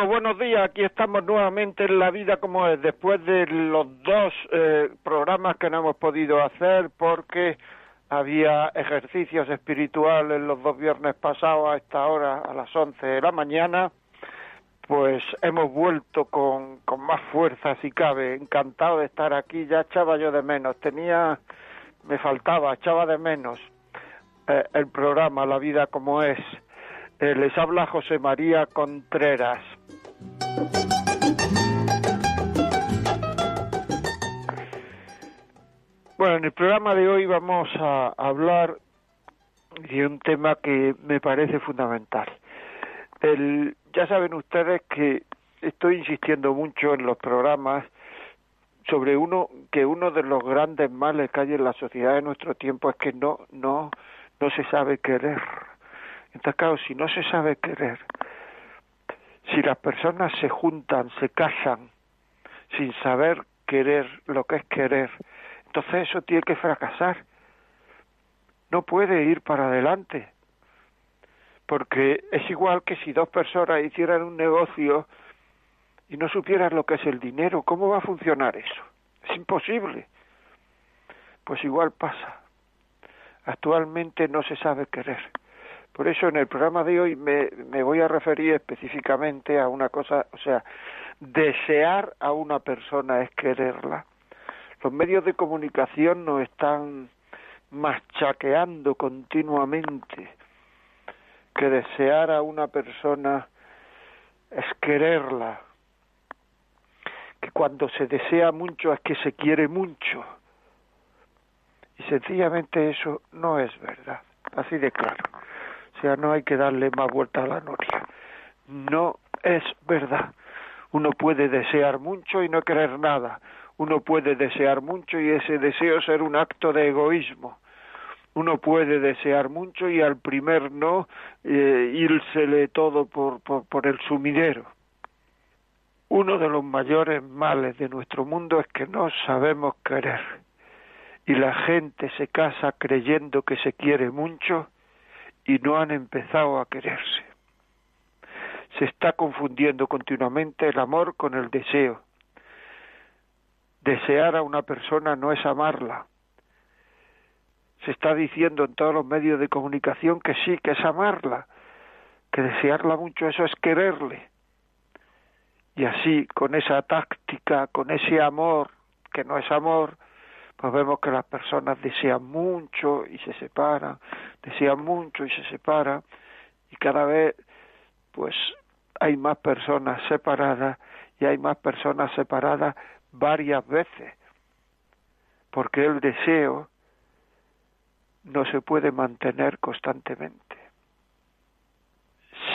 Buenos días. Aquí estamos nuevamente en La Vida como es, después de los dos eh, programas que no hemos podido hacer porque había ejercicios espirituales los dos viernes pasados a esta hora, a las once de la mañana. Pues hemos vuelto con, con más fuerza, si cabe. Encantado de estar aquí. Ya echaba yo de menos. Tenía, me faltaba, echaba de menos eh, el programa La Vida como es eh, les habla José María Contreras. Bueno, en el programa de hoy vamos a hablar de un tema que me parece fundamental. Ya saben ustedes que estoy insistiendo mucho en los programas sobre uno que uno de los grandes males que hay en la sociedad de nuestro tiempo es que no no no se sabe querer entonces, claro, si no se sabe querer, si las personas se juntan, se casan, sin saber querer lo que es querer, entonces eso tiene que fracasar. No puede ir para adelante. Porque es igual que si dos personas hicieran un negocio y no supieran lo que es el dinero, ¿cómo va a funcionar eso? Es imposible. Pues igual pasa. Actualmente no se sabe querer. Por eso en el programa de hoy me, voy a referir específicamente a una cosa, o sea, desear a una persona es quererla. Los medios de comunicación nos están machaqueando continuamente que desear a una persona es quererla, que cuando se desea mucho es que se quiere mucho. Y sencillamente eso no es verdad, así de claro sea, no hay que darle más vuelta a la noria. No es verdad. Uno puede desear mucho y no querer nada. Uno puede desear mucho y ese deseo ser un acto de egoísmo. Uno puede desear mucho y al primer no eh, todo por, por el sumidero. Uno de los mayores males de nuestro mundo es que no sabemos querer y la gente se casa creyendo que se quiere mucho y no han empezado a quererse. Se está confundiendo continuamente el amor con el deseo. Desear a una persona no es amarla. Se está diciendo en todos los medios de comunicación que sí, que es amarla, que desearla mucho eso es quererle. Y así, con esa táctica, con ese amor, que no es amor, pues vemos que las personas desean mucho y se separan, desean mucho y se separan, y cada vez pues hay más personas separadas y hay más personas separadas varias veces, porque el deseo no se puede mantener constantemente.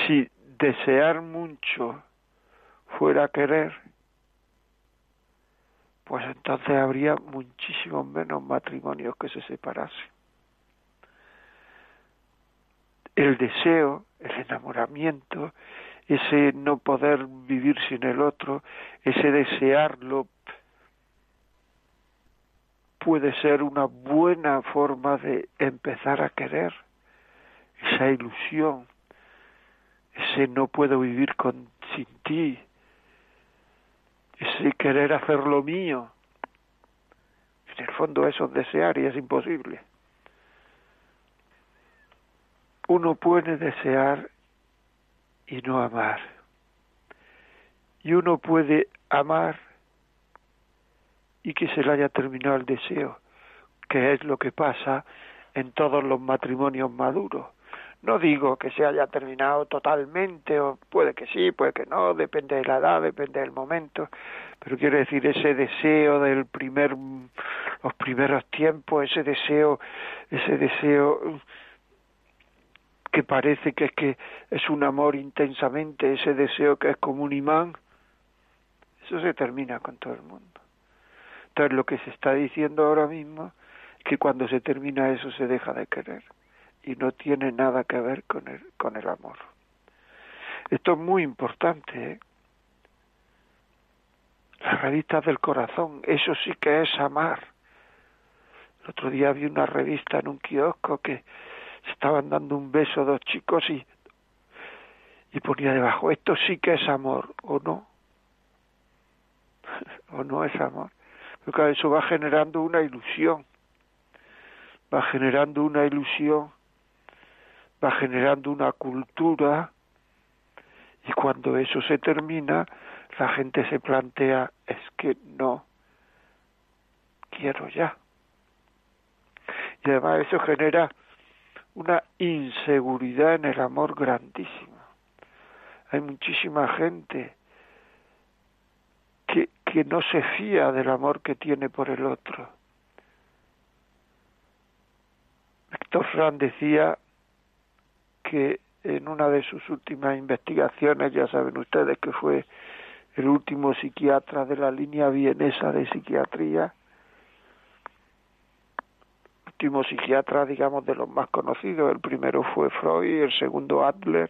Si desear mucho fuera querer, pues entonces habría muchísimos menos matrimonios que se separasen. El deseo, el enamoramiento, ese no poder vivir sin el otro, ese desearlo, puede ser una buena forma de empezar a querer, esa ilusión, ese no puedo vivir con, sin ti, ese querer hacer lo mío, En el fondo eso es desear y es imposible. Uno puede desear y no amar. Y uno puede amar y que se le haya terminado el deseo, que es lo que pasa en todos los matrimonios maduros. No digo que se haya terminado totalmente, o puede que sí, puede que no, depende de la edad, depende del momento, pero quiero decir ese deseo del primer, los primeros tiempos, ese deseo, ese deseo que parece que es que es un amor intensamente, ese deseo que es como un imán, eso se termina con todo el mundo. Entonces lo que se está diciendo ahora mismo es que cuando se termina eso se deja de querer y no tiene nada que ver con el, con el amor. Esto es muy importante. ¿eh? Las revistas del corazón, eso sí que es amar. El otro día vi una revista en un kiosco que estaban dando un beso dos chicos y, y ponía debajo, esto sí que es amor, ¿o no? ¿O no es amor? Porque eso va generando una ilusión, va generando una ilusión va generando una cultura y cuando eso se termina, la gente se plantea, es que no quiero ya. Y además eso genera una inseguridad en el amor grandísima. Hay muchísima gente que, que no se fía del amor que tiene por el otro. Héctor Fran decía que en una de sus últimas investigaciones, ya saben ustedes que fue el último psiquiatra de la línea vienesa de psiquiatría, último psiquiatra, digamos, de los más conocidos. El primero fue Freud, el segundo Adler.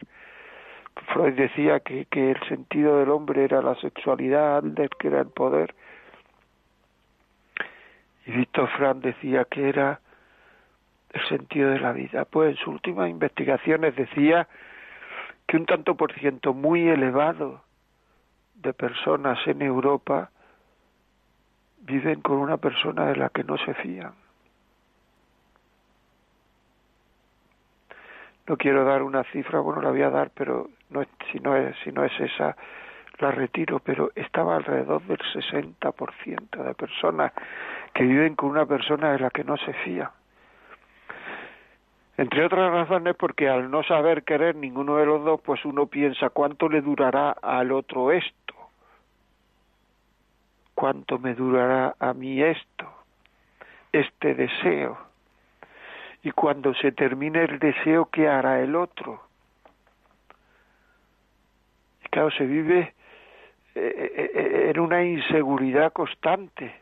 Freud decía que, que el sentido del hombre era la sexualidad, Adler que era el poder. Y Víctor Frank decía que era el sentido de la vida. Pues en sus últimas investigaciones decía que un tanto por ciento muy elevado de personas en Europa viven con una persona de la que no se fían. No quiero dar una cifra, bueno, la voy a dar, pero no, si, no es, si no es esa, la retiro, pero estaba alrededor del 60% de personas que viven con una persona de la que no se fían. Entre otras razones porque al no saber querer ninguno de los dos, pues uno piensa cuánto le durará al otro esto, cuánto me durará a mí esto, este deseo. Y cuando se termine el deseo, ¿qué hará el otro? Y claro, se vive eh, eh, eh, en una inseguridad constante.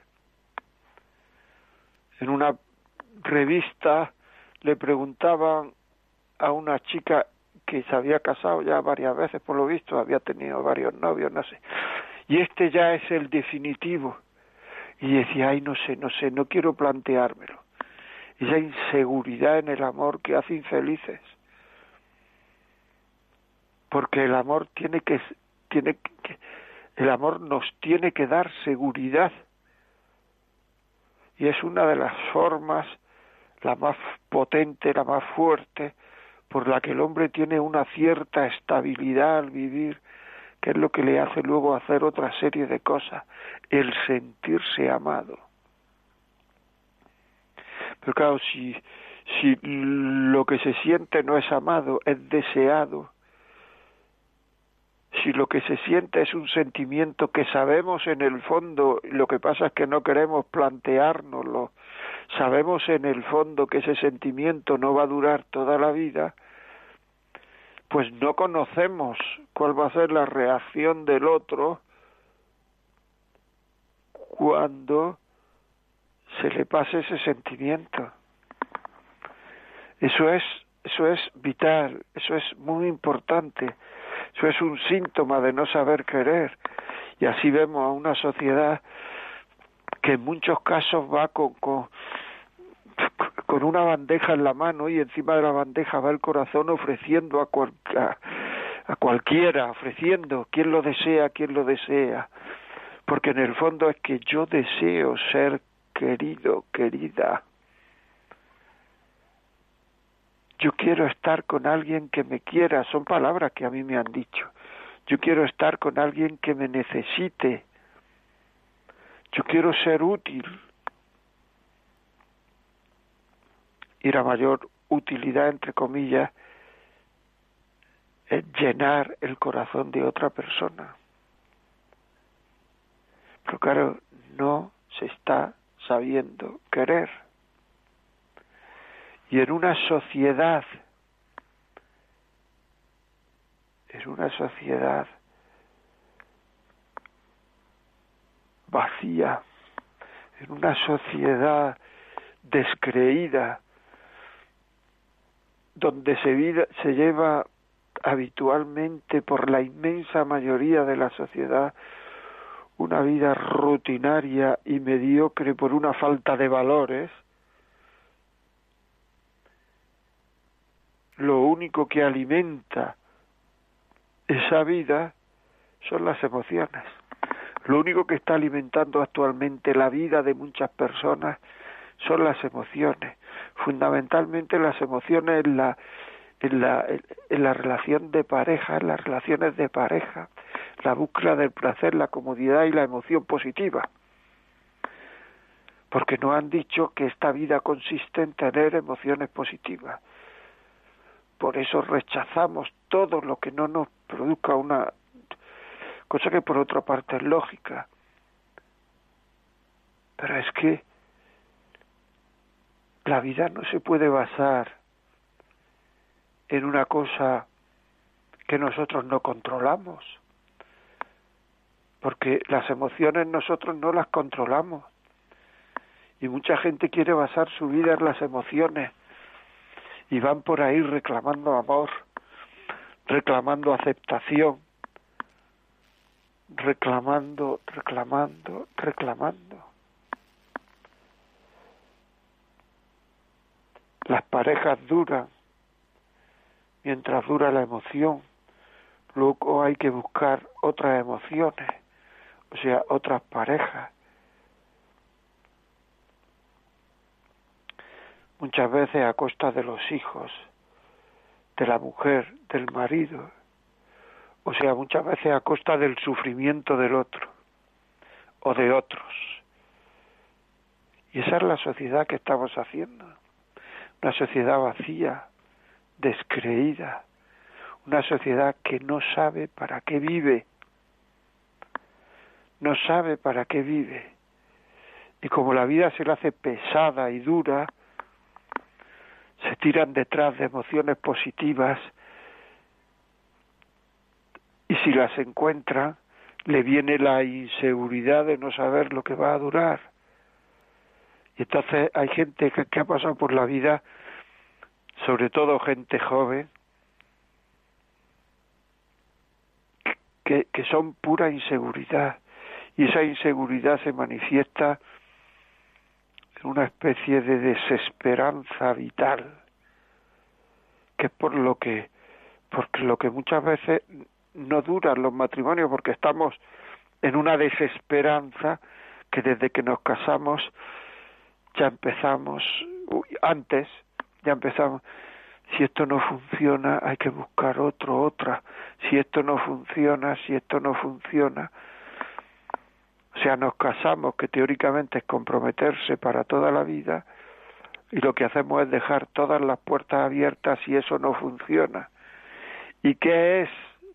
En una revista le preguntaban a una chica que se había casado ya varias veces, por lo visto, había tenido varios novios, no sé, y este ya es el definitivo. Y decía, ay, no sé, no sé, no quiero planteármelo. Esa inseguridad en el amor que hace infelices. Porque el amor tiene que, tiene que, el amor nos tiene que dar seguridad. Y es una de las formas la más potente, la más fuerte, por la que el hombre tiene una cierta estabilidad al vivir, que es lo que le hace luego hacer otra serie de cosas, el sentirse amado. Pero claro, si, si lo que se siente no es amado, es deseado, si lo que se siente es un sentimiento que sabemos en el fondo, lo que pasa es que no queremos planteárnoslo, sabemos en el fondo que ese sentimiento no va a durar toda la vida, pues no conocemos cuál va a ser la reacción del otro cuando se le pase ese sentimiento. Eso es, eso es vital, eso es muy importante, eso es un síntoma de no saber querer. Y así vemos a una sociedad que en muchos casos va con, con, con una bandeja en la mano y encima de la bandeja va el corazón ofreciendo a, cual, a, cualquiera, ofreciendo, quien lo desea, quien lo desea, porque en el fondo es que yo deseo ser querido, querida. Yo quiero estar con alguien que me quiera, son palabras que a mí me han dicho. Yo quiero estar con alguien que me necesite. Yo quiero ser útil. Y la mayor utilidad, entre comillas, es llenar el corazón de otra persona. Pero claro, no se está sabiendo querer. Y en una sociedad, en una sociedad vacía, en una sociedad descreída, donde se, se lleva habitualmente por la inmensa mayoría de la sociedad una vida rutinaria y mediocre por una falta de valores, lo único que alimenta esa vida son las emociones. Lo único que está alimentando actualmente la vida de muchas personas son las emociones. Fundamentalmente las emociones en la, en la, en la relación de pareja, en las relaciones de pareja, la búsqueda del placer, la comodidad y la emoción positiva. Porque nos han dicho que esta vida consiste en tener emociones positivas. Por eso rechazamos todo lo que no nos produzca una cosa que por otra parte es lógica. Pero es que la vida no se puede basar en una cosa que nosotros no controlamos porque las emociones nosotros no las controlamos. Y mucha gente quiere basar su vida en las emociones y van por ahí reclamando amor, reclamando aceptación, reclamando, reclamando, reclamando. Las parejas duran mientras dura la emoción, luego hay que buscar otras emociones o sea, otras parejas. Muchas veces a costa de los hijos, de la mujer, del marido, o sea, muchas veces a costa del sufrimiento del otro o de otros. Y esa es la sociedad que estamos haciendo. Una sociedad vacía, descreída, una sociedad que no sabe para qué vive no sabe para qué vive. Y como la vida se le hace pesada y dura, se tiran detrás de emociones positivas y si las encuentran, le viene la inseguridad de no saber lo que va a durar. Y entonces hay gente que, ha pasado por la vida, sobre todo gente joven, que, que son pura inseguridad. Y esa inseguridad se manifiesta en una especie de desesperanza vital que es por lo que porque lo que muchas veces no duran los matrimonios porque estamos en una desesperanza que desde que nos casamos ya empezamos antes ya empezamos si esto no funciona hay que buscar otro otra si esto no funciona si esto no funciona o sea, nos casamos, que teóricamente es comprometerse para toda la vida, y lo que hacemos es dejar todas las puertas abiertas y eso no funciona. ¿Y qué es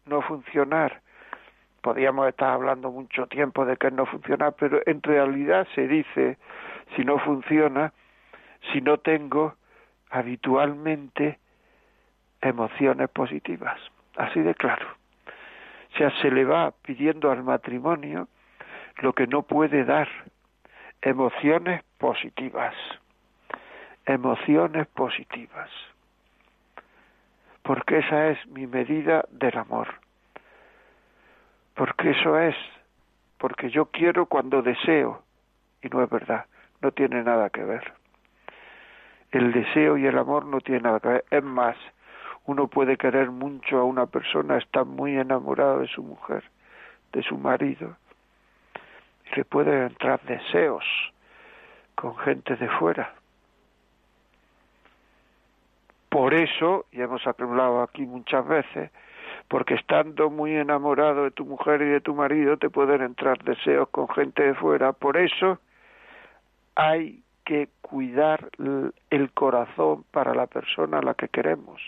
no funcionar? Podríamos estar hablando mucho tiempo de que es no funcionar, pero en realidad se dice, si no funciona, si no tengo habitualmente emociones positivas. Así de claro. O sea, se le va pidiendo al matrimonio lo que no puede dar. Emociones positivas. Emociones positivas. Porque esa es mi medida del amor. Porque eso es. Porque yo quiero cuando deseo. Y no es verdad. No tiene nada que ver. El deseo y el amor no tienen nada que ver. Es más, uno puede querer mucho a una persona, está muy enamorado de su mujer, de su marido, le pueden entrar deseos con gente de fuera. Por eso, y hemos hablado aquí muchas veces, porque estando muy enamorado de tu mujer y de tu marido te pueden entrar deseos con gente de fuera. Por eso hay que cuidar el corazón para la persona a la que queremos,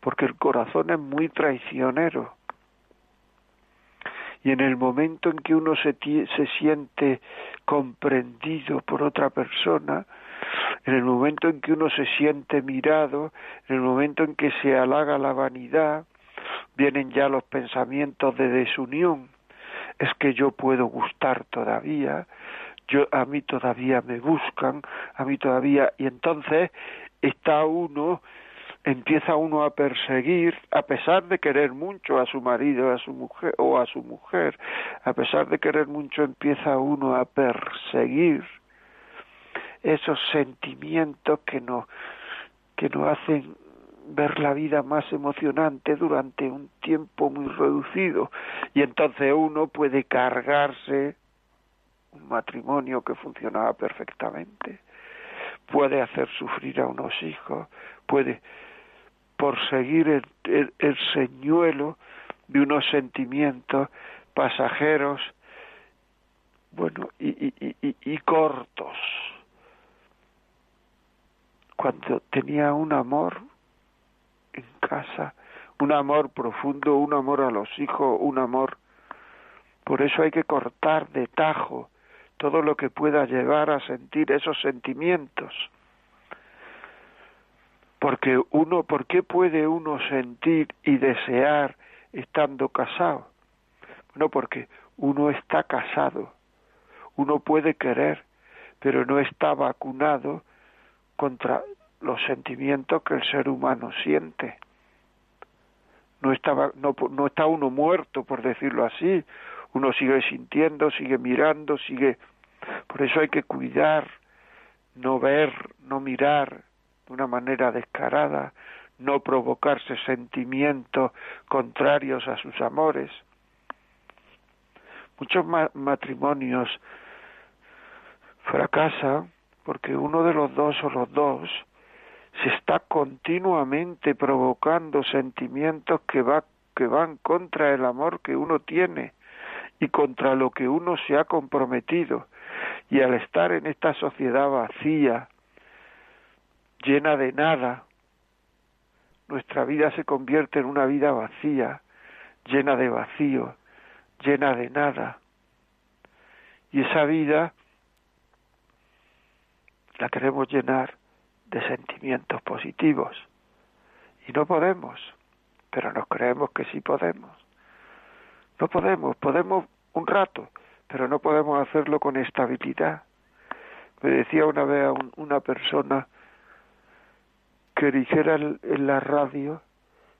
porque el corazón es muy traicionero. Y en el momento en que uno se, se siente comprendido por otra persona, en el momento en que uno se siente mirado, en el momento en que se halaga la vanidad, vienen ya los pensamientos de desunión. Es que yo puedo gustar todavía, yo a mí todavía me buscan, a mí todavía y entonces está uno empieza uno a perseguir a pesar de querer mucho a su marido a su mujer o a su mujer a pesar de querer mucho empieza uno a perseguir esos sentimientos que que nos hacen ver la vida más emocionante durante un tiempo muy reducido. Y entonces uno puede cargarse un matrimonio que funcionaba perfectamente, puede hacer sufrir a unos hijos, puede por seguir el, el, señuelo de unos sentimientos pasajeros, bueno, y, y, y, y cortos. Cuando tenía un amor en casa, un amor profundo, un amor a los hijos, un amor. Por eso hay que cortar de tajo todo lo que pueda llevar a sentir esos sentimientos. Porque uno, ¿por qué puede uno sentir y desear estando casado? Bueno, porque uno está casado, uno puede querer, pero no está vacunado contra los sentimientos que el ser humano siente. No, no, no está uno muerto, por decirlo así. Uno sigue sintiendo, sigue mirando, sigue... Por eso hay que cuidar, no ver, no mirar de una manera descarada, no provocarse sentimientos contrarios a sus amores. Muchos matrimonios fracasan porque uno de los dos o los dos se está continuamente provocando sentimientos que, va, que van contra el amor que uno tiene y contra lo que uno se ha comprometido. Y al estar en esta sociedad vacía, llena de nada, nuestra vida se convierte en una vida vacía, llena de vacío, llena de nada. Y esa vida la queremos llenar de sentimientos positivos. Y no podemos, pero nos creemos que sí podemos. No podemos, podemos un rato, pero no podemos hacerlo con estabilidad. Me decía una vez una persona que dijera en la radio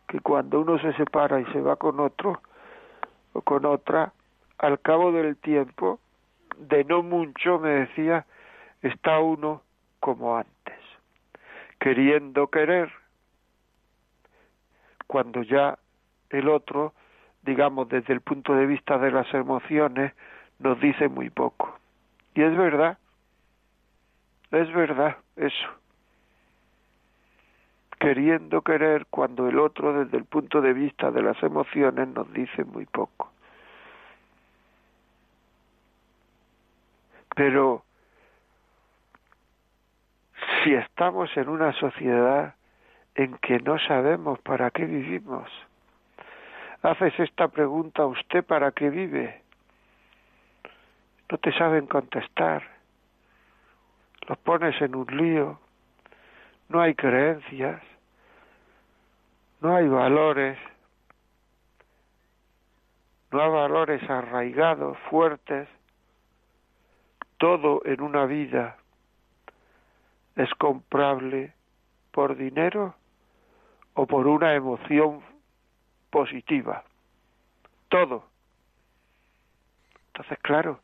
que cuando uno se separa y se va con otro o con otra, al cabo del tiempo, de no mucho, me decía, está uno como antes queriendo querer, cuando ya el otro, digamos desde el punto de vista de las emociones, nos dice muy poco. Y es verdad, es verdad eso. Queriendo querer cuando el otro desde el punto de vista de las emociones nos dice muy poco. Pero si estamos en una sociedad en que no sabemos para qué vivimos. Haces esta pregunta a usted para qué vive. No te saben contestar. Los pones en un lío. No hay creencias. No hay valores. No hay valores arraigados, fuertes. Todo en una vida es comprable por dinero o por una emoción positiva. Todo. Entonces, claro,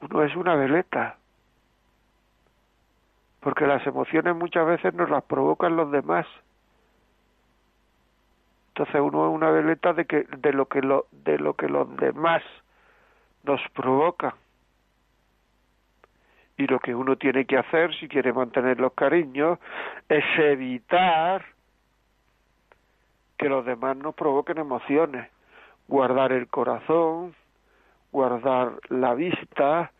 uno es una veleta, porque las emociones muchas veces nos las provocan los demás. Entonces uno es una veleta de que de lo que lo de lo que los demás nos provocan Y lo que uno tiene que hacer si quiere mantener los cariños es evitar que los demás nos provoquen emociones, guardar el corazón, guardar la vista,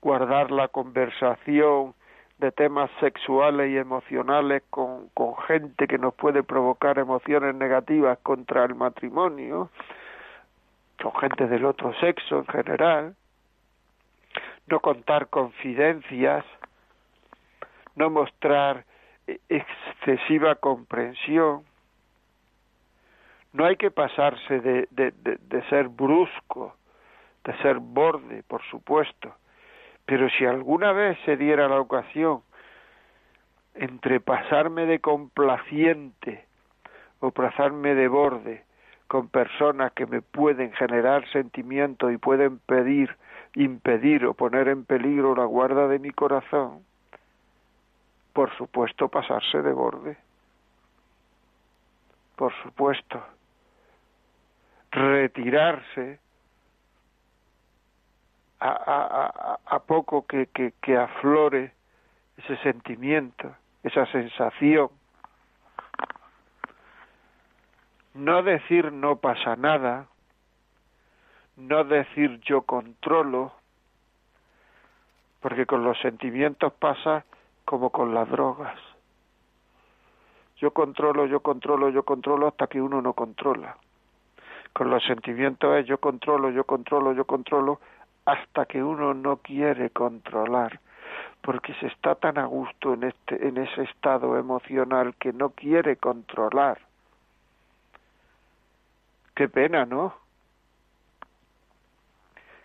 guardar la conversación de temas sexuales y emocionales con, gente que nos puede provocar emociones negativas contra el matrimonio, con gente del otro sexo en general, no contar confidencias, no mostrar excesiva comprensión. No hay que pasarse de, ser brusco, de ser borde, por supuesto, pero si alguna vez se diera la ocasión entre pasarme de complaciente o pasarme de borde con personas que me pueden generar sentimientos y pueden pedir, impedir o poner en peligro la guarda de mi corazón, por supuesto pasarse de borde. Por supuesto. Retirarse a, a, poco que, que, que aflore ese sentimiento, esa sensación No decir no pasa nada, no decir yo controlo, porque con los sentimientos pasa como con las drogas. Yo controlo, yo controlo, yo controlo hasta que uno no controla. Con los sentimientos es yo controlo, yo controlo, yo controlo hasta que uno no quiere controlar, porque se está tan a gusto en este en ese estado emocional que no quiere controlar. Qué pena, ¿no?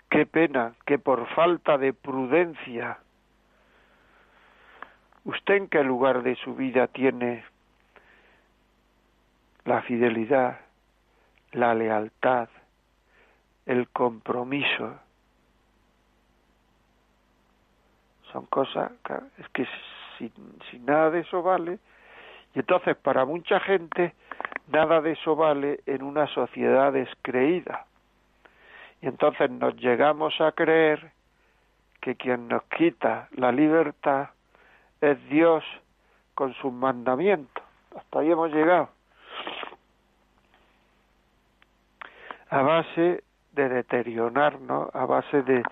Qué pena que por falta de prudencia usted en qué lugar de su vida tiene la fidelidad, la lealtad, el compromiso. Son cosas, es que si, si nada de eso vale, y entonces para mucha gente nada de eso vale en una sociedad descreída. Y entonces nos llegamos a creer que quien nos quita la libertad es Dios con sus mandamientos. Hasta ahí hemos llegado. A base de deteriorarnos, a base de,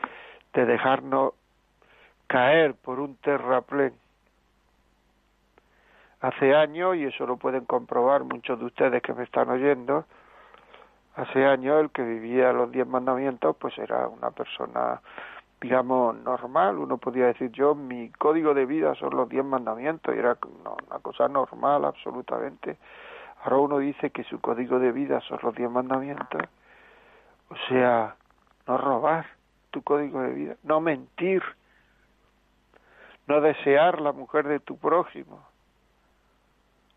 de dejarnos caer por un terraplén. Hace años, y eso lo pueden comprobar muchos de ustedes que me están oyendo, hace años el que vivía los diez mandamientos pues era una persona digamos normal, uno podría decir yo mi código de vida son los diez mandamientos y era una cosa normal absolutamente. Ahora uno dice que su código de vida son los diez mandamientos, o sea, no robar tu código de vida, no mentir, no desear la mujer de tu prójimo,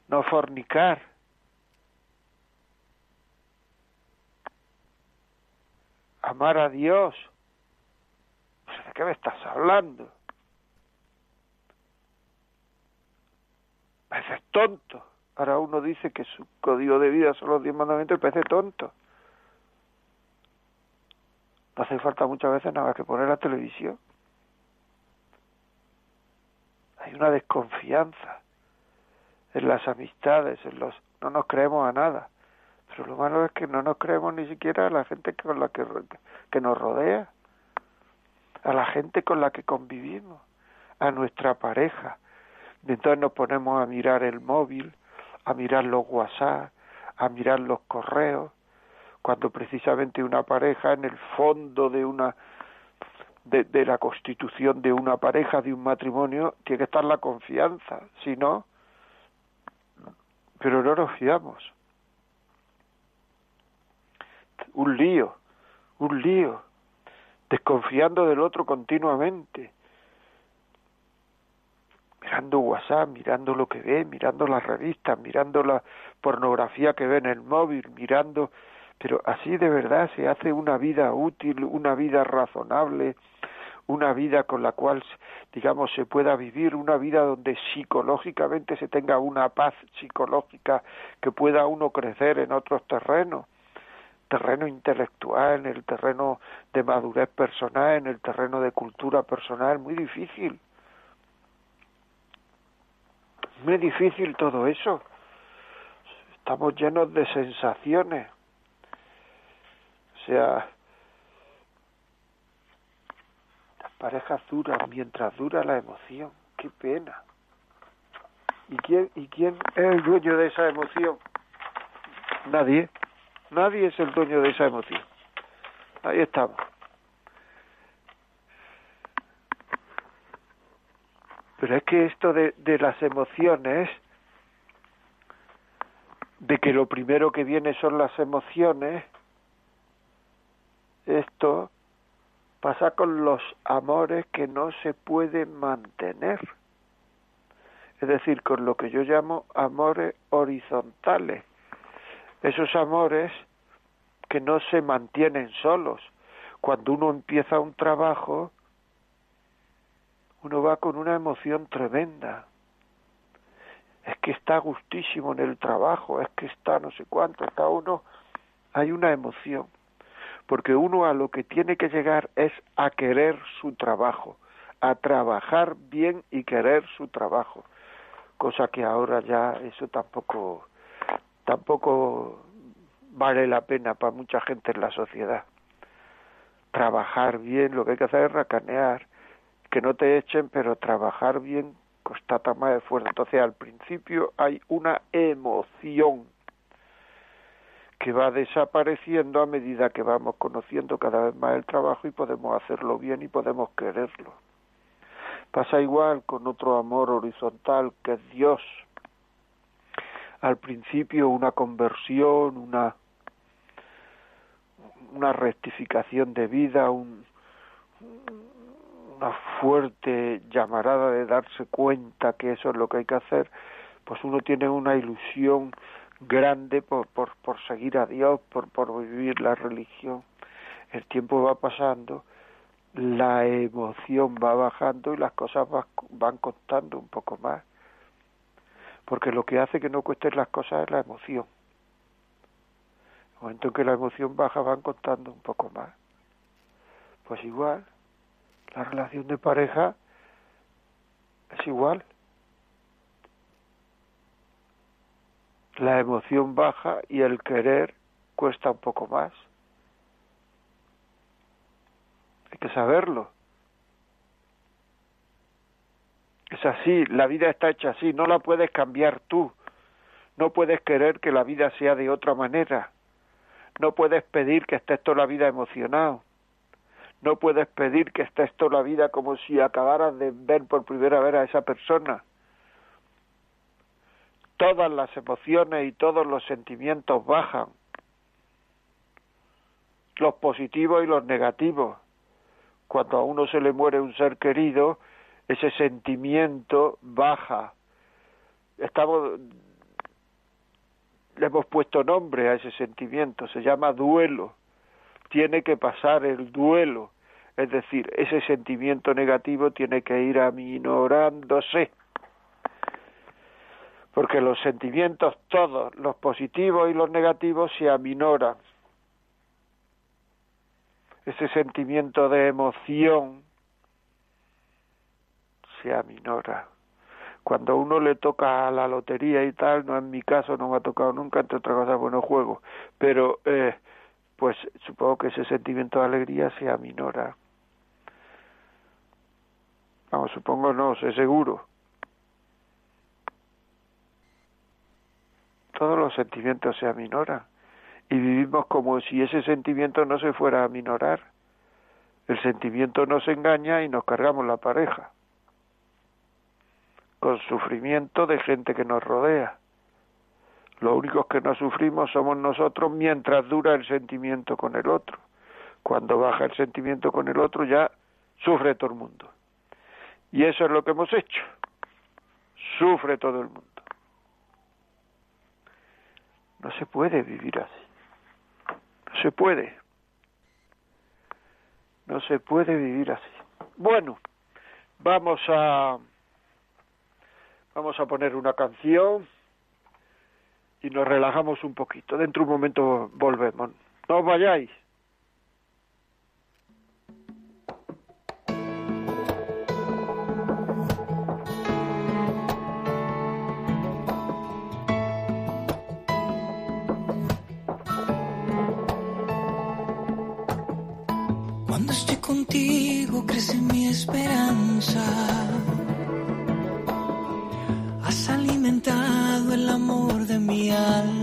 no fornicar. Amar a Dios. ¿De qué me estás hablando? Parece tonto. Ahora uno dice que su código de vida son los diez mandamientos parece tonto. No hace falta muchas veces nada que poner la televisión. Hay una desconfianza en las amistades, en los no nos creemos a nada. Pero lo malo es que no nos creemos ni siquiera a la gente con la que, que nos rodea, a la gente con la que convivimos, a nuestra pareja. entonces nos ponemos a mirar el móvil, a mirar los WhatsApp, a mirar los correos, cuando precisamente una pareja en el fondo de una de, de la constitución de una pareja, de un matrimonio, tiene que estar la confianza, si no, pero no nos fiamos. Un lío, un lío, desconfiando del otro continuamente, mirando WhatsApp, mirando lo que ve, mirando las revistas, mirando la pornografía que ve en el móvil, mirando, pero así de verdad se hace una vida útil, una vida razonable, una vida con la cual, digamos, se pueda vivir, una vida donde psicológicamente se tenga una paz psicológica, que pueda uno crecer en otros terrenos. terreno intelectual, en el terreno de madurez personal, en el terreno de cultura personal, muy difícil. Muy difícil todo eso. Estamos llenos de sensaciones. O sea, las parejas duran mientras dura la emoción. Qué pena. ¿Y quién, ¿Y quién es el dueño de esa emoción? Nadie. Nadie es el dueño de esa emoción. Ahí estamos. Pero es que esto de, de las emociones, de que lo primero que viene son las emociones, esto pasa con los amores que no se pueden mantener. Es decir, con lo que yo llamo amores horizontales esos amores que no se mantienen solos. Cuando uno empieza un trabajo, uno va con una emoción tremenda. Es que está gustísimo en el trabajo, es que está no sé cuánto, está uno, hay una emoción. Porque uno a lo que tiene que llegar es a querer su trabajo, a trabajar bien y querer su trabajo. Cosa que ahora ya eso tampoco tampoco vale la pena para mucha gente en la sociedad. Trabajar bien, lo que hay que hacer es racanear, que no te echen, pero trabajar bien constata más esfuerzo. Entonces, al principio hay una emoción que va desapareciendo a medida que vamos conociendo cada vez más el trabajo y podemos hacerlo bien y podemos quererlo. Pasa igual con otro amor horizontal que es Dios, al principio una conversión, una, una rectificación de vida, un, una fuerte llamarada de darse cuenta que eso es lo que hay que hacer, pues uno tiene una ilusión grande por, por, por seguir a Dios, por, por vivir la religión. El tiempo va pasando, la emoción va bajando y las cosas van contando un poco más porque lo que hace que no cuesten las cosas es la emoción. En el momento en que la emoción baja van contando un poco más. Pues igual, la relación de pareja es igual. La emoción baja y el querer cuesta un poco más. Hay que saberlo. Es así, la vida está hecha así, no la puedes cambiar tú. No puedes querer que la vida sea de otra manera. No puedes pedir que estés toda la vida emocionado. No puedes pedir que estés toda la vida como si acabaras de ver por primera vez a esa persona. Todas las emociones y todos los sentimientos bajan. Los positivos y los negativos. Cuando a uno se le muere un ser querido, ese sentimiento baja. Estamos, le hemos puesto nombre a ese sentimiento, se llama duelo. Tiene que pasar el duelo, es decir, ese sentimiento negativo tiene que ir aminorándose. Porque los sentimientos todos, los positivos y los negativos, se aminoran. Ese sentimiento de emoción se aminora. Cuando a uno le toca la lotería y tal, no en mi caso no me ha tocado nunca, entre otras cosas, bueno, juego, pero eh, pues supongo que ese sentimiento de alegría se aminora. Vamos, supongo no, sé seguro. Todos los sentimientos se aminoran y vivimos como si ese sentimiento no se fuera a aminorar. El sentimiento nos engaña y nos cargamos la pareja con sufrimiento de gente que nos rodea. Los únicos que no sufrimos somos nosotros mientras dura el sentimiento con el otro. Cuando baja el sentimiento con el otro ya sufre todo el mundo. Y eso es lo que hemos hecho. Sufre todo el mundo. No se puede vivir así. No se puede. No se puede vivir así. Bueno, vamos a Vamos a poner una canción y nos relajamos un poquito. Dentro de un momento volvemos. No os vayáis. Crece mi esperanza. Has alimentado el amor de mi alma.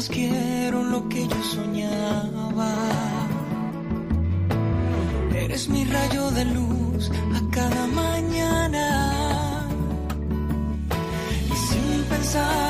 Más quiero, lo que yo soñaba. Eres mi rayo de luz a cada mañana. Y sin pensarlo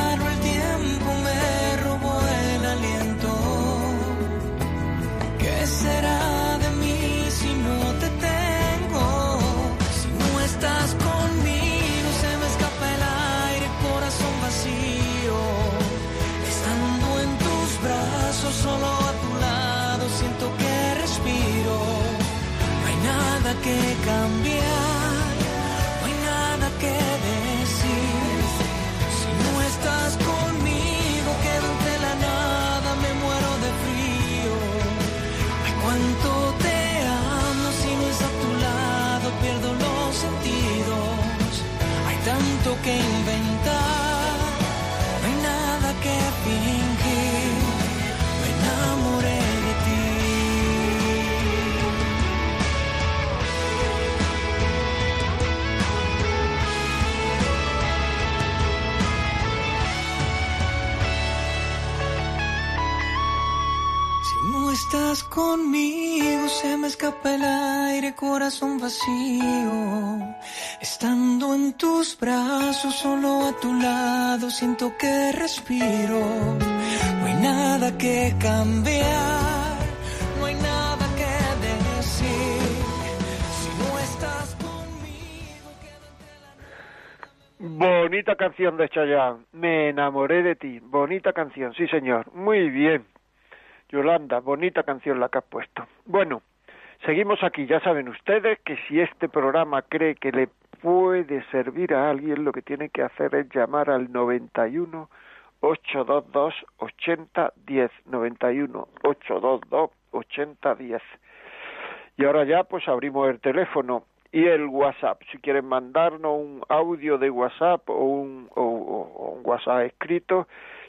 que cambiar, conmigo, se me escapa el aire, corazón vacío. Estando en tus brazos, solo a tu lado, siento que respiro. No hay nada que cambiar, no hay nada que decir. Si no estás conmigo, quedo entre la Bonita canción de Chayanne. Me enamoré de ti. Bonita canción, sí señor. Muy bien. Yolanda, bonita canción la que has puesto. Bueno, seguimos aquí. Ya saben ustedes que si este programa cree que le puede servir a alguien, lo que tiene que hacer es llamar al 91 822 8010 91 822 8010 y ahora ya pues abrimos el teléfono y el WhatsApp. Si quieren mandarnos un audio de WhatsApp o un, o, o- o un WhatsApp escrito,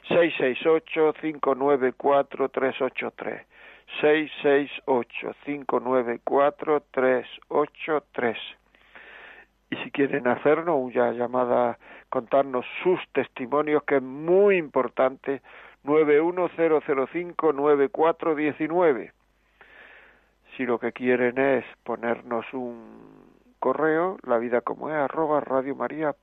668-594-383. 668-594-383. Y si quieren hacernos una llamada, contarnos sus testimonios, que es muy importante, 91005-9419 si lo que quieren es ponernos un correo, la vida como es, arroba radiomaria.es.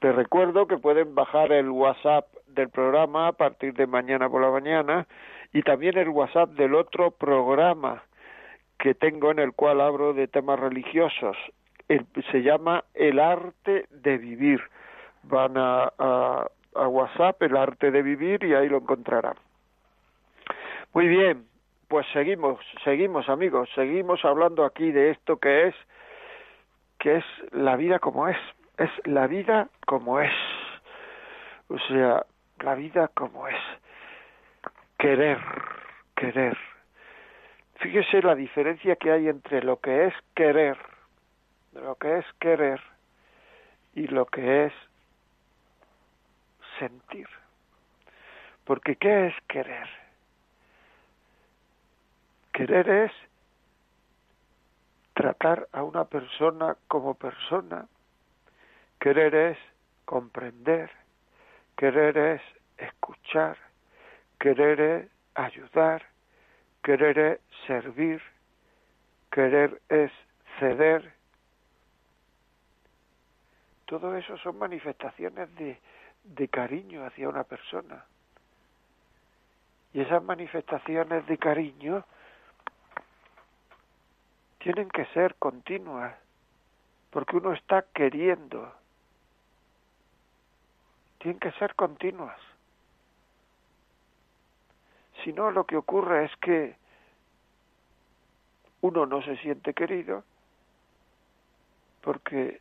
Les recuerdo que pueden bajar el WhatsApp del programa a partir de mañana por la mañana y también el WhatsApp del otro programa que tengo en el cual hablo de temas religiosos. El- se llama El arte de vivir. Van a, a, a WhatsApp, El arte de vivir, y ahí lo encontrarán. Muy bien, pues seguimos, seguimos amigos, seguimos hablando aquí de esto que es, que es la vida como es, es la vida como es, o sea, la vida como es, querer, querer. Fíjese la diferencia que hay entre lo que es querer lo que es querer y lo que es sentir. Porque ¿qué es querer? Querer es tratar a una persona como persona. Querer es comprender. Querer es escuchar. Querer es ayudar. Querer es servir. Querer es ceder. Todo eso son manifestaciones de, de cariño hacia una persona. Y esas manifestaciones de cariño tienen que ser continuas, porque uno está queriendo. Tienen que ser continuas. Si no, lo que ocurre es que uno no se siente querido porque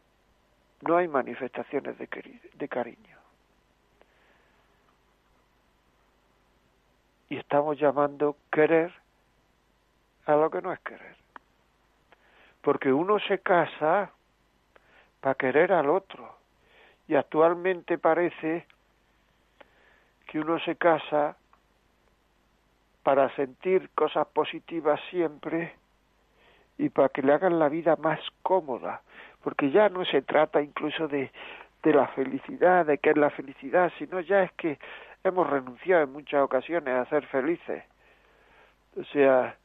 no hay manifestaciones de, de cariño. Y estamos llamando querer a lo que no es querer. Porque uno se casa para querer al otro. Y actualmente parece que uno se casa para sentir cosas positivas siempre y para que le hagan la vida más cómoda, porque ya no se trata incluso de, la felicidad, de qué es la felicidad, sino ya es que hemos renunciado en muchas ocasiones a ser felices. O sea,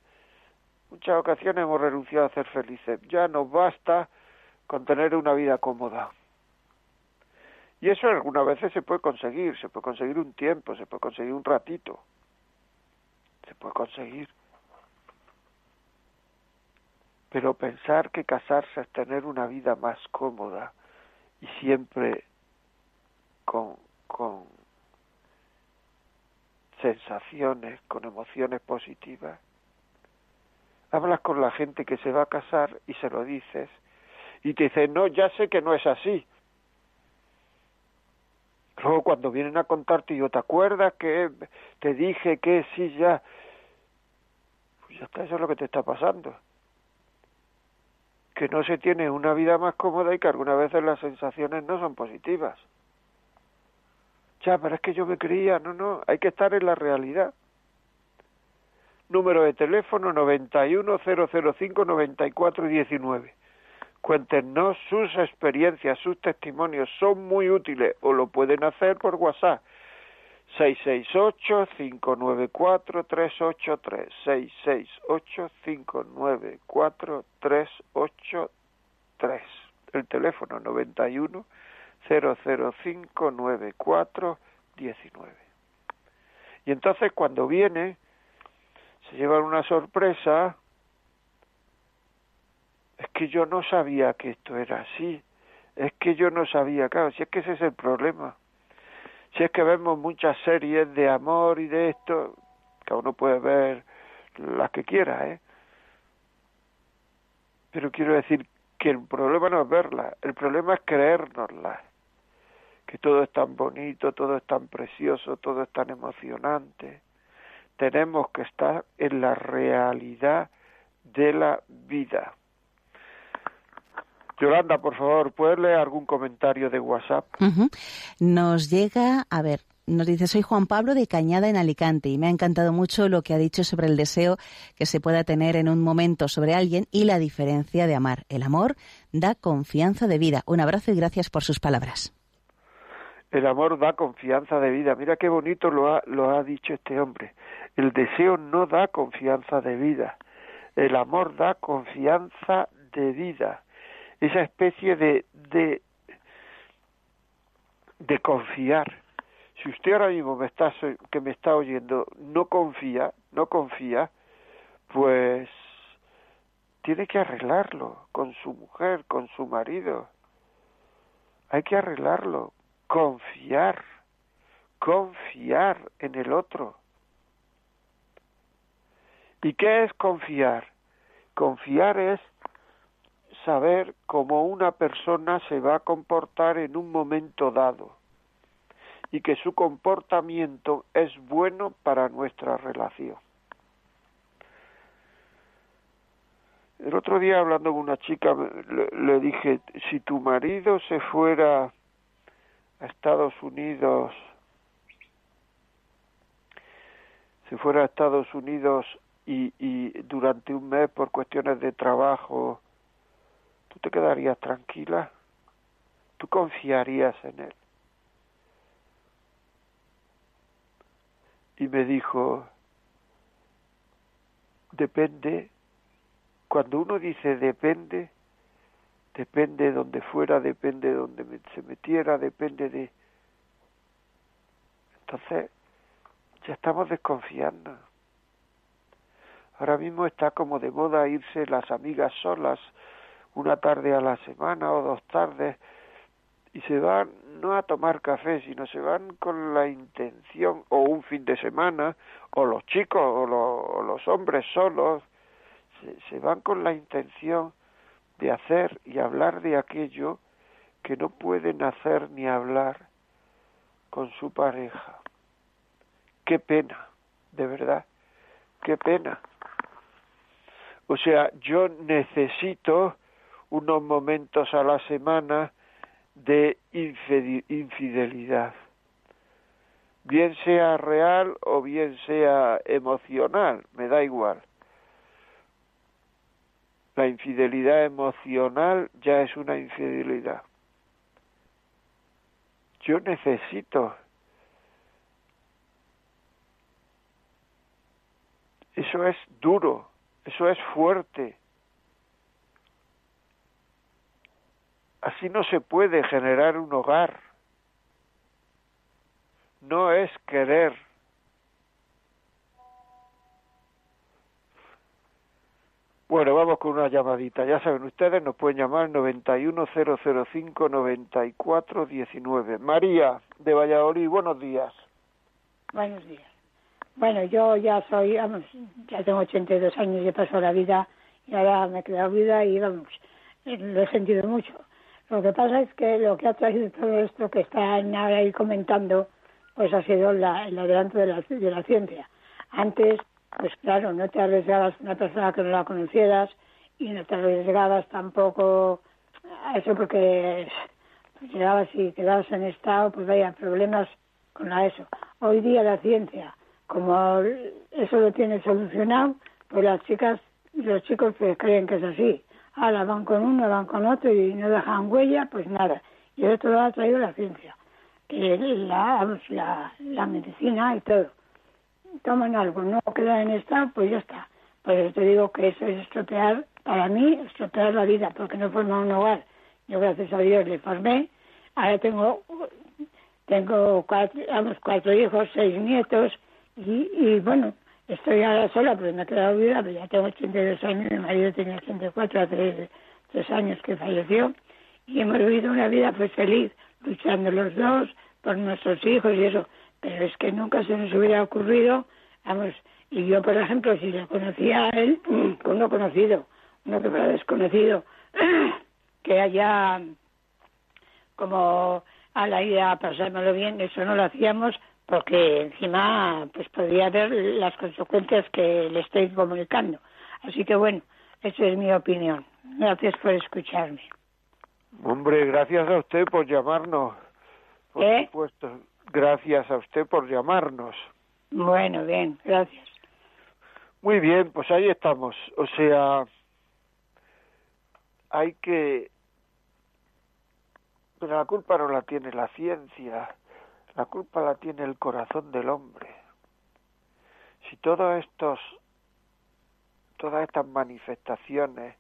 muchas ocasiones hemos renunciado a ser felices. Ya nos basta con tener una vida cómoda. Y eso algunas veces se puede conseguir, se puede conseguir un tiempo, se puede conseguir un ratito, se puede conseguir. Pero pensar que casarse es tener una vida más cómoda y siempre con, con sensaciones, con emociones positivas. Hablas con la gente que se va a casar y se lo dices y te dicen, no, ya sé que no es así. Luego cuando vienen a contarte, yo te acuerdas que te dije que sí, ya, pues ya está, eso es lo que te está pasando. Que no se tiene una vida más cómoda y que algunas veces las sensaciones no son positivas. Ya, pero es que yo me creía, no, no, hay que estar en la realidad. Número de teléfono 910059419. Cuéntenos sus experiencias, sus testimonios, son muy útiles o lo pueden hacer por WhatsApp. 668-594-383. 668-594-383. El teléfono 91 0059419. Y entonces cuando viene, se llevan una sorpresa, es que yo no sabía que esto era así, es que yo no sabía, claro, si es que ese es el problema. Si es que vemos muchas series de amor y de esto, que uno puede ver las que quiera, ¿eh? Pero quiero decir que el problema no es verlas, el problema es creérnoslas que todo es tan bonito, todo es tan precioso, todo es tan emocionante. Tenemos que estar en la realidad de la vida. Yolanda, por favor, ¿puedes leer algún comentario de WhatsApp? Nos llega, a ver, nos dice, soy Juan Pablo de Cañada en Alicante y me ha encantado mucho lo que ha dicho sobre el deseo que se pueda tener en un momento sobre alguien y la diferencia de amar. El amor da confianza de vida. Un abrazo y gracias por sus palabras. El amor da confianza de vida. Mira qué bonito lo ha, lo ha dicho este hombre. El deseo no da confianza de vida. El amor da confianza de vida. Esa especie de, de, confiar. Si usted ahora mismo me está, que me está oyendo no confía, no confía, pues tiene que arreglarlo con su mujer, con su marido. Hay que arreglarlo confiar, confiar en el otro. ¿Y qué es confiar? Confiar es saber cómo una persona se va a comportar en un momento dado y que su comportamiento es bueno para nuestra relación. El otro día hablando con una chica le, le dije, si tu marido se fuera a Estados Unidos, se fuera a Estados Unidos y, y durante un mes por cuestiones de trabajo, ¿tú te quedarías tranquila? ¿Tú confiarías en él? Y me dijo, depende, cuando uno dice depende, depende de donde fuera, depende de donde se metiera, depende de... Entonces, ya estamos desconfiando. Ahora mismo está como de moda irse las amigas solas una tarde a la semana o dos tardes y se van no a tomar café, sino se van con la intención, o un fin de semana, o los chicos, o, o los hombres solos, se, se van con la intención de hacer y hablar de aquello que no pueden hacer ni hablar con su pareja. Qué pena, de verdad, qué pena. O sea, yo necesito unos momentos a la semana de infidelidad, bien sea real o bien sea emocional, me da igual. La infidelidad emocional ya es una infidelidad. Yo necesito Eso es duro, eso es fuerte. Así no se puede generar un hogar. No es querer. Bueno, vamos con una llamadita. Ya saben ustedes, nos pueden llamar 910059419. María, de Valladolid, buenos días. Buenos días. Bueno, yo ya soy, ya tengo 82 años y he pasado la vida y ahora me he quedado vida y vamos, lo he sentido mucho. Lo que pasa es que lo que ha traído todo esto que están ahora ahí comentando, pues ha sido la, el adelanto de la, de la ciencia. Antes, pues claro, no te arriesgabas una persona que no la conocieras y no te arriesgabas tampoco a eso porque pues, llegabas y quedabas en estado, pues vaya problemas con eso. Hoy día la ciencia como eso lo tiene solucionado, pues las chicas y los chicos pues creen que es así. Ahora van con uno, van con otro y no dejan huella, pues nada. Y esto lo ha traído la ciencia, que la, la, la medicina y todo. Toman algo, no quedan en estado, pues ya está. Por eso te digo que eso es estropear, para mí, estropear la vida, porque no forma un hogar. Yo, gracias a Dios, le formé. Ahora tengo, tengo cuatro, cuatro hijos, seis nietos, y, y bueno, estoy ahora sola porque me he quedado viuda, pero ya tengo 82 años, mi marido tenía 84 hace tres, años que falleció, y hemos vivido una vida pues feliz, luchando los dos por nuestros hijos y eso, pero es que nunca se nos hubiera ocurrido, vamos, y yo por ejemplo, si le conocía a él, con uno conocido, uno que fuera desconocido, que haya como a la idea pasármelo bien, eso no lo hacíamos porque encima pues podría ver las consecuencias que le estoy comunicando. Así que bueno, esa es mi opinión. Gracias por escucharme. Hombre, gracias a usted por llamarnos. Por ¿Eh? supuesto. Gracias a usted por llamarnos. Bueno, bien, gracias. Muy bien, pues ahí estamos. O sea, hay que... Pero la culpa no la tiene la ciencia la culpa la tiene el corazón del hombre. Si todos estos, todas estas manifestaciones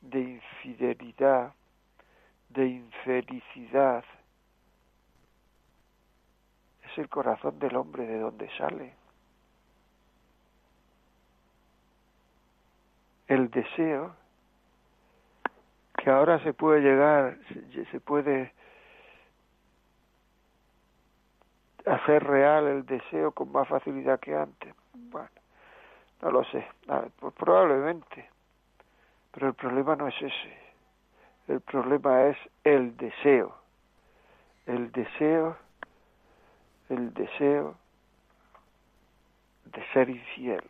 de infidelidad, de infelicidad, es el corazón del hombre de donde sale. El deseo que ahora se puede llegar, se, se puede hacer real el deseo con más facilidad que antes. Bueno, no lo sé, pues probablemente, pero el problema no es ese, el problema es el deseo, el deseo, el deseo de ser infiel.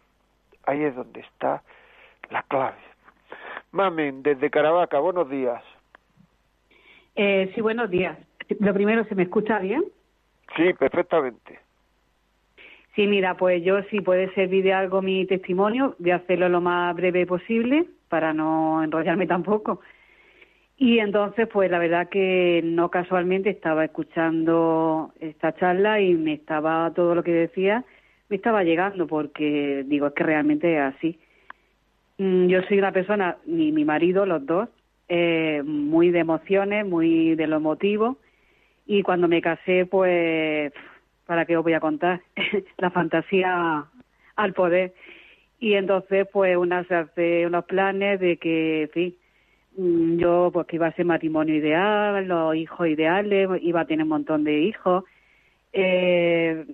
Ahí es donde está la clave. Mamen, desde Caravaca, buenos días. Eh, sí, buenos días. Lo primero, ¿se me escucha bien? Sí, perfectamente. Sí, mira, pues yo si puede servir de algo mi testimonio, voy a hacerlo lo más breve posible para no enrollarme tampoco. Y entonces, pues la verdad que no casualmente estaba escuchando esta charla y me estaba, todo lo que decía, me estaba llegando porque digo, es que realmente es así. Mm, Yo soy una persona, ni mi marido, los dos, eh, muy de emociones, muy de lo emotivo. Y cuando me casé, pues, ¿para qué os voy a contar? la fantasía al poder. Y entonces, pues, una se hace unos planes de que, en fin, mm, yo, pues, que iba a ser matrimonio ideal, los hijos ideales, iba a tener un montón de hijos. Eh,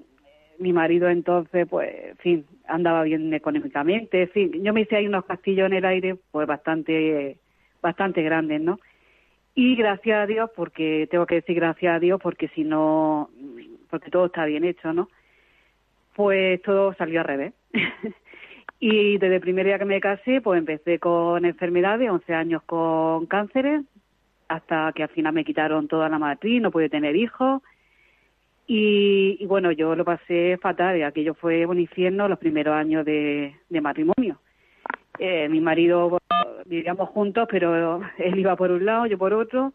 mi marido entonces, pues, en fin, andaba bien económicamente, en fin, yo me hice ahí unos castillos en el aire, pues bastante, bastante grandes, ¿no? Y gracias a Dios, porque tengo que decir gracias a Dios, porque si no, porque todo está bien hecho, ¿no? Pues todo salió al revés. y desde el primer día que me casé, pues empecé con enfermedades, 11 años con cánceres, hasta que al final me quitaron toda la matriz, no pude tener hijos. Y, y bueno, yo lo pasé fatal, aquello fue un infierno los primeros años de, de matrimonio. Eh, mi marido vivíamos juntos, pero él iba por un lado, yo por otro.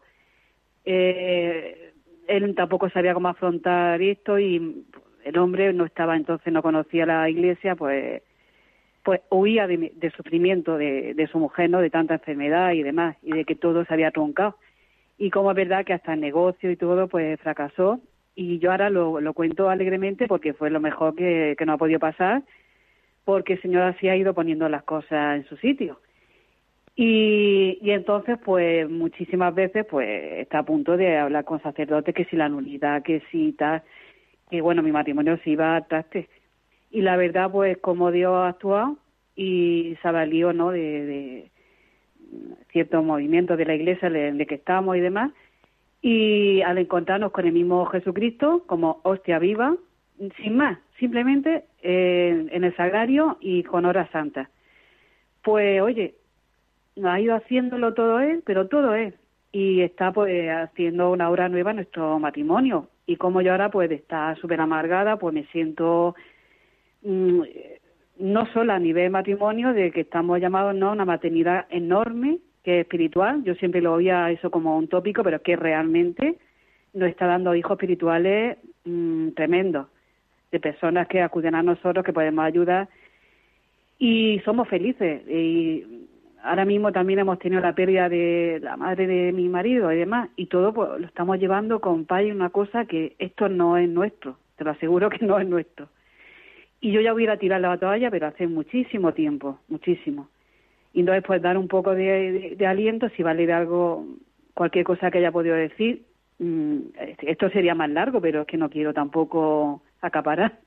Eh, él tampoco sabía cómo afrontar esto y el hombre no estaba entonces, no conocía la iglesia, pues pues huía de, de sufrimiento de, su mujer, ¿no? De tanta enfermedad y demás, y de que todo se había truncado. Y como es verdad que hasta el negocio y todo, pues fracasó. Y yo ahora lo, lo cuento alegremente porque fue lo mejor que, que nos ha podido pasar, porque el Señor así ha ido poniendo las cosas en su sitio. Y, y entonces, pues muchísimas veces, pues está a punto de hablar con sacerdotes que si la nulidad, que si tal, que bueno, mi matrimonio se iba a traste. Y la verdad, pues como Dios ha actuado y se ha valido, ¿no?, de, ciertos movimientos de la iglesia en de que estamos y demás. Y al encontrarnos con el mismo Jesucristo, como hostia viva, sin más, simplemente eh, en el sagrario y con horas santas. Pues oye, ha ido haciéndolo todo él, pero todo él. Y está pues haciendo una obra nueva en nuestro matrimonio. Y como yo ahora pues está súper amargada, pues me siento mm, no solo a nivel matrimonio, de que estamos llamados ¿no? a una maternidad enorme, que es espiritual. Yo siempre lo oía eso como un tópico, pero es que realmente nos está dando hijos espirituales mm, tremendos, de personas que acuden a nosotros, que podemos ayudar. Y somos felices. Y ahora mismo también hemos tenido la pérdida de la madre de mi marido y demás, y todo pues, lo estamos llevando con paz y una cosa que esto no es nuestro, te lo aseguro que no es nuestro. Y yo ya hubiera tirado la toalla, pero hace muchísimo tiempo, muchísimo. Y entonces, pues dar un poco de, aliento, si vale de algo, cualquier cosa que haya podido decir, mmm, esto sería más largo, pero es que no quiero tampoco acaparar.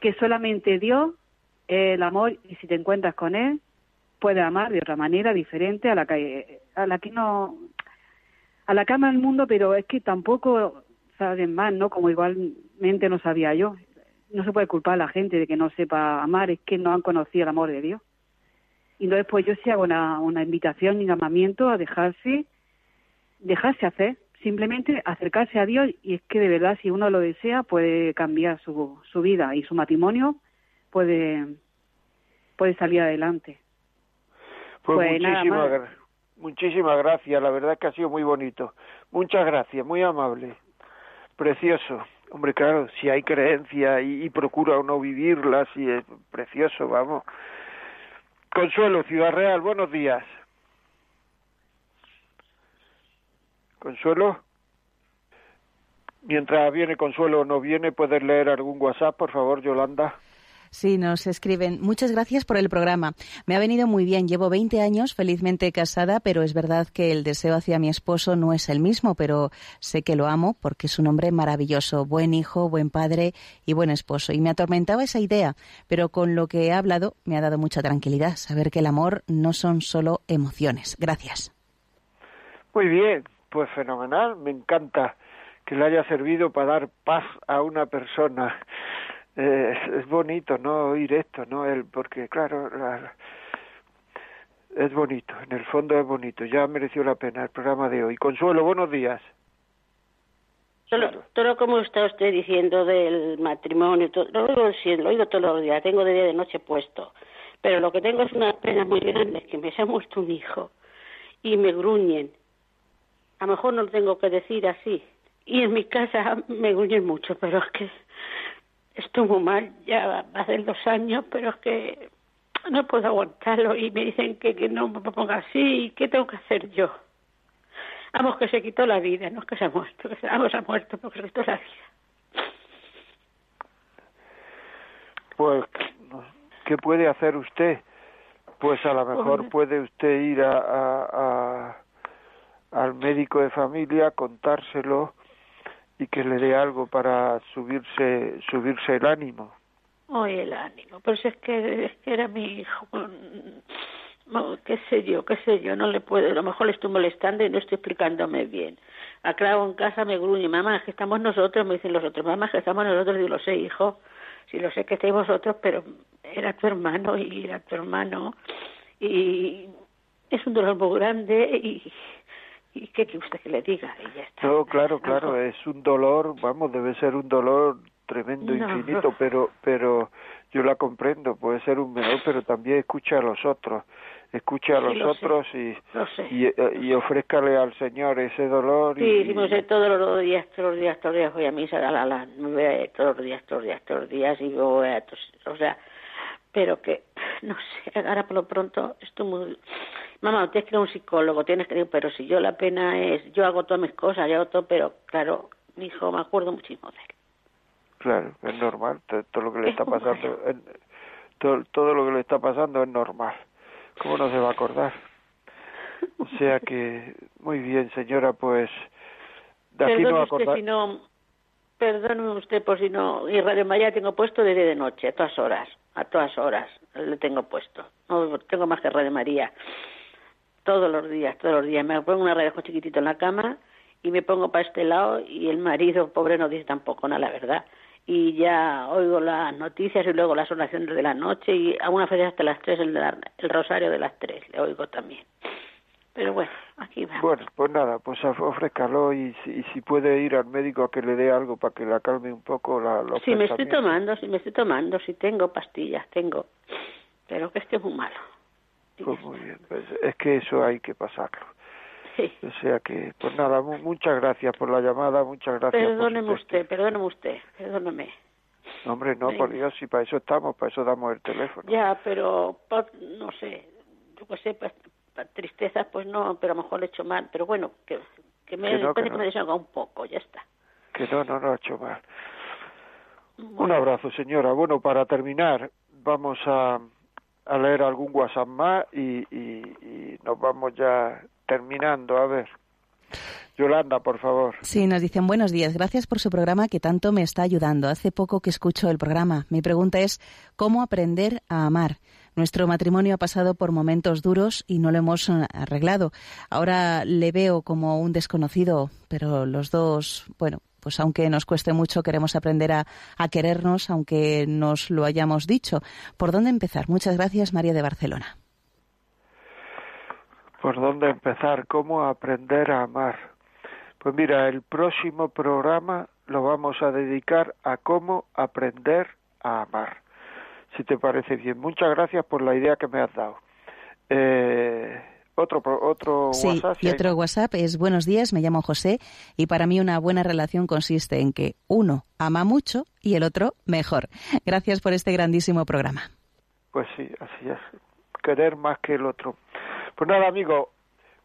Que solamente Dios, el amor, y si te encuentras con Él, puede amar de otra manera diferente a la que a la que no a la que ama el mundo pero es que tampoco saben más no como igualmente no sabía yo. No se puede culpar a la gente de que no sepa amar es que no han conocido el amor de Dios. Y entonces pues yo sí hago una, una invitación y un llamamiento a dejarse dejarse hacer simplemente acercarse a Dios y es que de verdad si uno lo desea puede cambiar su, su vida y su matrimonio puede puede salir adelante Pues, Pues muchísimas, gra- muchísimas gracias, la verdad es que ha sido muy bonito. Muchas gracias, muy amable. Precioso. Hombre, claro, si hay creencia y, y procura uno vivirlas, y es precioso, vamos. Consuelo, Ciudad Real, buenos días. Consuelo. Mientras viene Consuelo o no viene, ¿puedes leer algún WhatsApp, por favor, Yolanda? Sí, nos escriben. Muchas gracias por el programa. Me ha venido muy bien. Llevo 20 años felizmente casada, pero es verdad que el deseo hacia mi esposo no es el mismo, pero sé que lo amo porque es un hombre maravilloso, buen hijo, buen padre y buen esposo. Y me atormentaba esa idea, pero con lo que he hablado me ha dado mucha tranquilidad saber que el amor no son solo emociones. Gracias. Muy bien, pues fenomenal, me encanta que le haya servido para dar paz a una persona. Eh, es, es bonito, ¿no? Oír esto, ¿no? El, porque, claro, la- es bonito, en el fondo es bonito, ya mereció la pena el programa de hoy. Consuelo, buenos días. Todo, todo como está usted diciendo del matrimonio, todo, lo oigo, lo oigo todos los días, tengo de día de noche puesto. Pero lo que tengo es una pena muy grande, que me se ha muerto un hijo y me gruñen. A lo mejor no lo tengo que decir así. Y en mi casa me gruñen mucho, pero es que estuvo mal, ya a ser dos años, pero es que no puedo aguantarlo y me dicen que, que no me ponga así, ¿qué tengo que hacer yo? Vamos, que se quitó la vida, no es que se ha muerto, que se, vamos, ha muerto porque se quitó la vida. Pues, ¿qué puede hacer usted? Pues a lo mejor puede usted ir a, a, a, al médico de familia, contárselo y que le dé algo para subirse subirse el ánimo. Hoy el ánimo, si es que, era mi hijo, qué sé yo, qué sé yo, no le puedo, a lo mejor le estoy molestando y no estoy explicándome bien. Aclaro en casa me gruñe, mamá, que estamos nosotros, me dicen los otros, mamá, que estamos nosotros, digo, lo sé, hijo, sí lo sé que estáis vosotros, pero era tu hermano y era tu hermano y es un dolor muy grande y, y qué quiere usted que le diga y ya está. No, claro, claro, es un dolor, vamos, debe ser un dolor tremendo, No. infinito, pero, pero yo la comprendo, puede ser un menor, pero también escucha a los otros, escucha a Sí, los lo sé, otros y, lo sé. y, eh, y ofrézcale al Señor ese dolor Sí, y, sí, me sé todos los días, todos los días, todos los días voy a misa, a la, la, me voy a- todos los días, todos los días, todos los días y voy a, o sea, pero que, no sé, ahora por lo pronto estoy muy... Mamá, tienes que ir a un psicólogo, tienes que ir, pero si yo la pena es, yo hago todas mis cosas, yo hago todo, pero claro, mi hijo, me acuerdo muchísimo de él. claro, es normal, to- todo, lo que le Es está pasando, es- todo, todo lo que le está pasando es normal, ¿cómo no se va a acordar? O sea que, muy bien señora, pues, de aquí no acordar... si no, perdóneme usted por si no, y Radio María tengo puesto de día de noche, a todas horas, a todas horas le tengo puesto. No tengo más que Radio María. Todos los días, todos los días. Me pongo una radio chiquitito en la cama y me pongo para este lado y el marido, pobre, no dice tampoco nada, la verdad. Y ya oigo las noticias y luego las oraciones de la noche y a una vez hasta las tres, el, de la- el rosario de las tres, le oigo también. Pero bueno, aquí va. Bueno, pues nada, pues of- ofrézcalo y si, y si puede ir al médico a que le dé algo para que la calme un poco la, los Sí, me estoy tomando, sí, me estoy tomando, sí tengo pastillas, tengo. Pero que esté muy malo. Pues muy bien, pues es que eso hay que pasarlo. Sí. O sea que, pues nada, mu- muchas gracias por la llamada, muchas gracias Perdóneme por usted, perdóneme usted, perdóneme. testimonio. Hombre, no, por Venga. Dios, si para eso estamos, para eso damos el teléfono. Ya, pero por- no sé, yo qué sé, pues, pa- tristeza, pues no, pero a lo mejor le he hecho mal. Pero bueno, que, que me Que no, que que, no. me deshaga un poco, ya está. Que no, no, no ha hecho mal. Un Bueno, abrazo, señora. Bueno, para terminar, vamos a, a leer algún WhatsApp más y, y, y nos vamos ya terminando. A ver. Yolanda, por favor. Sí, nos dicen buenos días. Gracias por su programa que tanto me está ayudando. Hace poco que escucho el programa. Mi pregunta es cómo aprender a amar. Nuestro matrimonio ha pasado por momentos duros y no lo hemos eh, arreglado. Ahora le veo como un desconocido, pero los dos, bueno, pues aunque nos cueste mucho, queremos aprender a, querernos, aunque nos lo hayamos dicho. ¿Por dónde empezar? Muchas gracias, María de Barcelona. ¿Por dónde empezar? ¿Cómo aprender a amar? Pues mira, el próximo programa lo vamos a dedicar a cómo aprender a amar. Si te parece bien. Muchas gracias por la idea que me has dado. Eh, otro otro Sí, WhatsApp. si y hay otro WhatsApp es buenos días, me llamo José y para mí una buena relación consiste en que uno ama mucho y el otro mejor. Gracias por este grandísimo programa. Pues sí, así es. Querer más que el otro. Pues nada, amigo,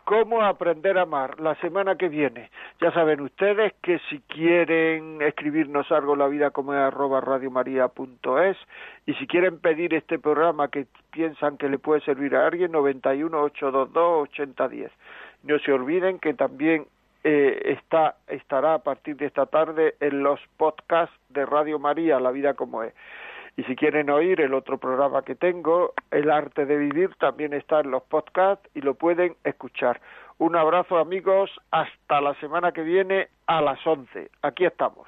¿cómo aprender a amar? La semana que viene. Ya saben ustedes que si quieren escribirnos algo, la vida como es arroba radiomaria.es y si quieren pedir este programa que piensan que le puede servir a alguien, 91 822 8010. No se olviden que también eh, está estará a partir de esta tarde en los podcasts de Radio María, La vida como es. Y si quieren oír el otro programa que tengo, El arte de vivir, también está en los podcasts y lo pueden escuchar. Un abrazo amigos, hasta la semana que viene a las 11. Aquí estamos.